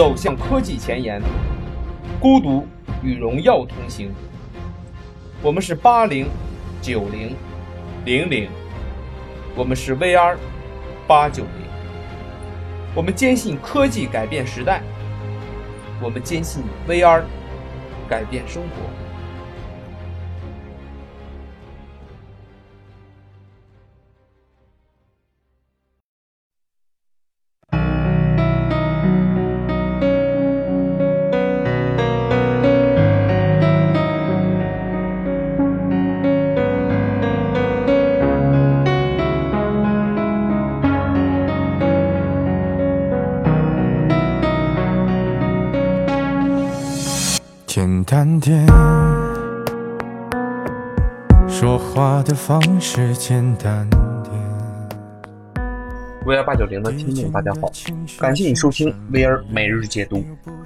走向科技前沿，孤独与荣耀同行。我们是八零、九零、零零，我们是 VR 八九零。我们坚信科技改变时代，我们坚信 VR 改变生活。点，说话的方式简单点。VR 八九零的听众大家好，感谢你收听 VR 每日解读，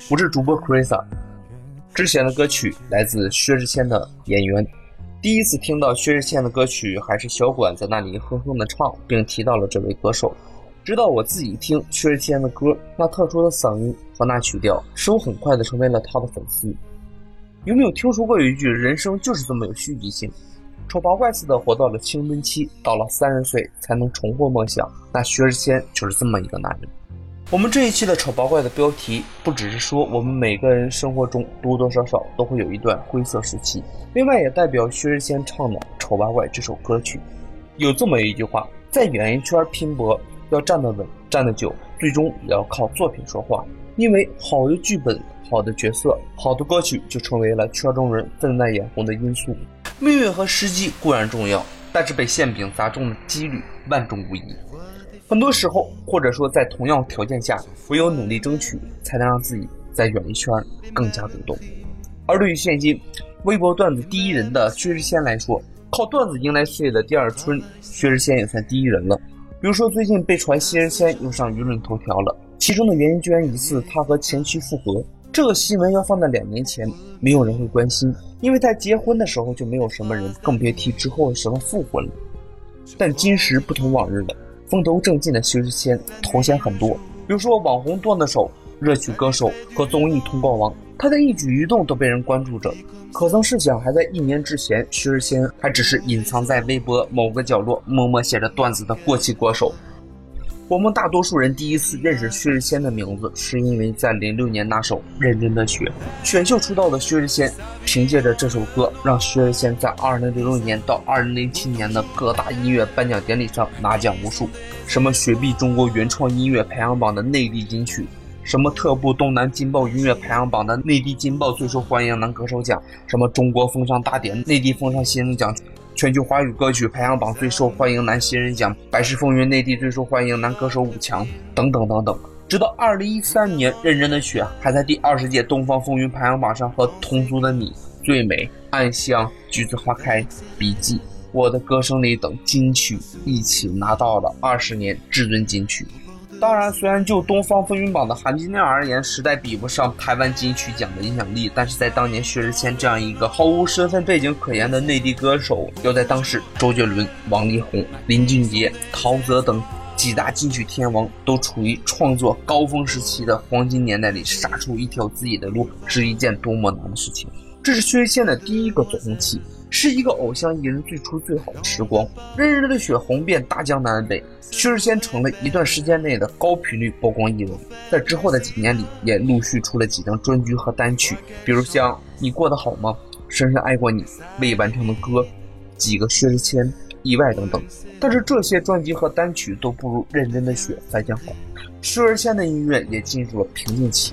我是主播 Krisa。之前的歌曲来自薛之谦的《演员》，第一次听到薛之谦的歌曲还是小管在那里哼哼的唱，并提到了这位歌手。直到我自己听薛之谦的歌，那特殊的嗓音和那曲调，使我很快的成为了他的粉丝。有没有听说过有一句“人生就是这么有戏剧性”？丑八怪似的活到了青春期，到了三十岁才能重获梦想。那薛之谦就是这么一个男人。我们这一期的丑八怪的标题，不只是说我们每个人生活中多多少少都会有一段灰色时期，另外也代表薛之谦唱的《丑八怪》这首歌曲。有这么一句话，在演艺圈拼搏，要站得稳，站得久，最终也要靠作品说话。因为好的剧本、好的角色、好的歌曲，就成为了圈中人分外眼红的因素。命运和时机固然重要，但是被馅饼砸中的几率万中无一。很多时候，或者说在同样条件下，唯有努力争取，才能让自己在演艺圈更加主动。而对于现今微博段子第一人的薛之谦来说，靠段子迎来事业的第二春，薛之谦也算第一人了。比如说，最近被传薛之谦又上舆论头条了，其中的原因居然疑似他和前妻复合。这个新闻要放在两年前，没有人会关心，因为在结婚的时候就没有什么人，更别提之后什么复婚了。但今时不同往日了，风头正劲的薛之谦头衔很多，比如说网红段子手、热曲歌手和综艺通告王，他的一举一动都被人关注着。可曾试想，还在一年之前，薛之谦还只是隐藏在微博某个角落，默默写着段子的过气歌手。我们大多数人第一次认识薛之谦的名字，是因为在零六年那首《认真的雪》。选秀出道的薛之谦，凭借着这首歌，让薛之谦在二零零六年到二零零七年的各大音乐颁奖典礼上拿奖无数，什么雪碧中国原创音乐排行榜的内地金曲，什么特步东南劲爆音乐排行榜的内地劲爆最受欢迎男歌手奖，什么中国风尚大典内地风尚新人奖。全球华语歌曲排行榜最受欢迎男新人奖，百事风云内地最受欢迎男歌手五强，等等等等。直到二零一三年，《认真的雪》还在第二十届东方风云排行榜上和《同族的你》《最美》《暗香》《橘子花开》《笔记》《我的歌声里》等金曲一起拿到了二十年至尊金曲。当然，虽然就东方风云榜的含金量而言，实在比不上台湾金曲奖的影响力，但是在当年薛之谦这样一个毫无身份背景可言的内地歌手，要在当时周杰伦、王力宏、林俊杰、陶喆等几大金曲天王都处于创作高峰时期的黄金年代里杀出一条自己的路，是一件多么难的事情。这是薛之谦的第一个走红期。是一个偶像艺人最初最好的时光，认真的雪红遍大江南北，薛之谦成了一段时间内的高频率曝光艺人。在之后的几年里，也陆续出了几张专辑和单曲，比如像《你过得好吗》《深深爱过你》《未完成的歌》《几个薛之谦》《意外》等等。但是这些专辑和单曲都不如认真的雪再见好。薛之谦的音乐也进入了瓶颈期，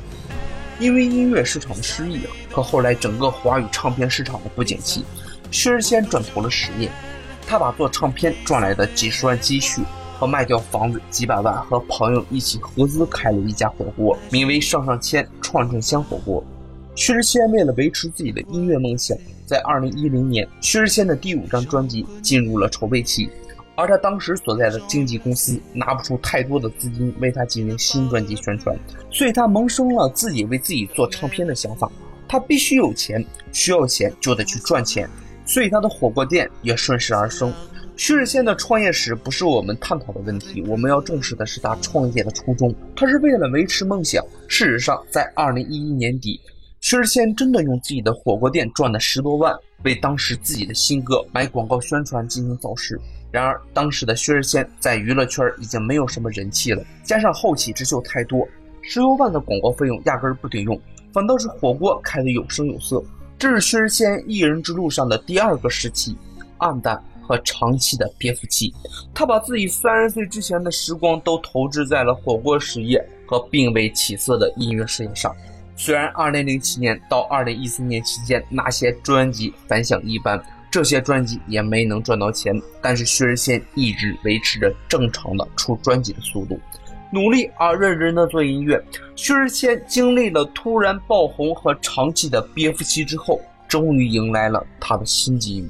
因为音乐市场的失意和后来整个华语唱片市场的不景气。薛之谦转投了实业，他把做唱片赚来的几十万积蓄和卖掉房子几百万，和朋友一起合资开了一家火锅，名为“上上签串串香火锅”。薛之谦为了维持自己的音乐梦想，在2010年，薛之谦的第五张专辑进入了筹备期，而他当时所在的经纪公司拿不出太多的资金为他进行新专辑宣传，所以他萌生了自己为自己做唱片的想法。他必须有钱，需要钱就得去赚钱。所以他的火锅店也顺势而生。薛之谦的创业史不是我们探讨的问题，我们要重视的是他创业的初衷。他是为了维持梦想。事实上，在二零一一年底，薛之谦真的用自己的火锅店赚了十多万，为当时自己的新歌买广告宣传进行造势。然而，当时的薛之谦在娱乐圈已经没有什么人气了，加上后起之秀太多，十多万的广告费用压根儿不顶用，反倒是火锅开得有声有色。这是薛之谦艺人之路上的第二个时期，暗淡。和长期的憋腹期，他把自己三十岁之前的时光都投掷在了火锅事业和并未起色的音乐事业上。虽然2007年到2014年期间那些专辑反响一般，这些专辑也没能赚到钱，但是薛之谦一直维持着正常的出专辑的速度，努力而认真的做音乐。薛之谦经历了突然爆红和长期的憋腹期之后，终于迎来了他的新机遇。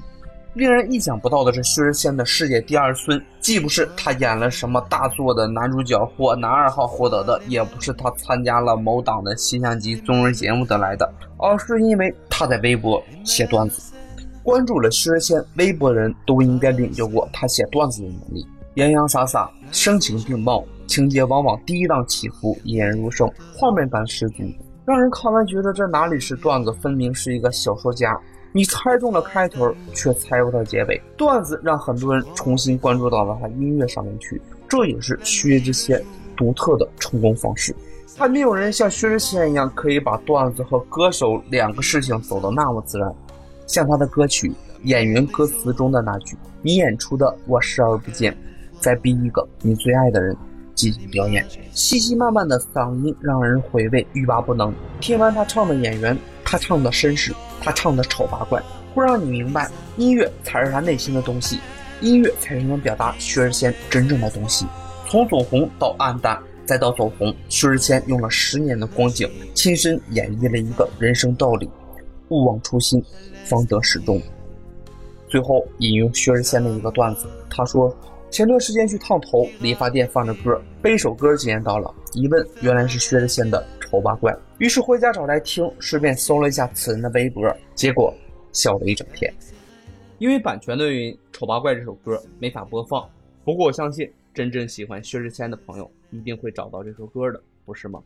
令人意想不到的是，薛之谦的世界第二孙，既不是他演了什么大作的男主角或男二号获得的，也不是他参加了某档的现象级综艺节目得来的，而是因为他在微博写段子。关注了薛之谦微博人都应该领教过他写段子的能力，洋洋洒洒，声情并茂，情节往往跌宕起伏，引人入胜，画面感十足，让人看完觉得这哪里是段子，分明是一个小说家。你猜中了开头，却猜不到结尾。段子让很多人重新关注到了他音乐上面去，这也是薛之谦独特的成功方式。还没有人像薛之谦一样可以把段子和歌手两个事情走得那么自然。像他的歌曲《演员》歌词中的那句：“你演出的我视而不见，再逼一个你最爱的人进行表演。”细细慢慢的嗓音让人回味欲罢不能。听完他唱的《演员》，他唱的绅士。他唱的丑八怪，会让你明白，音乐才是他内心的东西，音乐才是能表达薛之谦真正的东西。从走红到暗淡，再到走红，薛之谦用了十年的光景，亲身演绎了一个人生道理：勿忘初心，方得始终。最后引用薛之谦的一个段子，他说：“前段时间去烫头，理发店放着歌，背首歌惊艳到了，一问原来是薛之谦的。”丑八怪，于是回家找来听，顺便搜了一下此人的微博，结果笑了一整天。因为版权的原因，《丑八怪》这首歌没法播放。不过我相信，真正喜欢薛之谦的朋友一定会找到这首歌的，不是吗？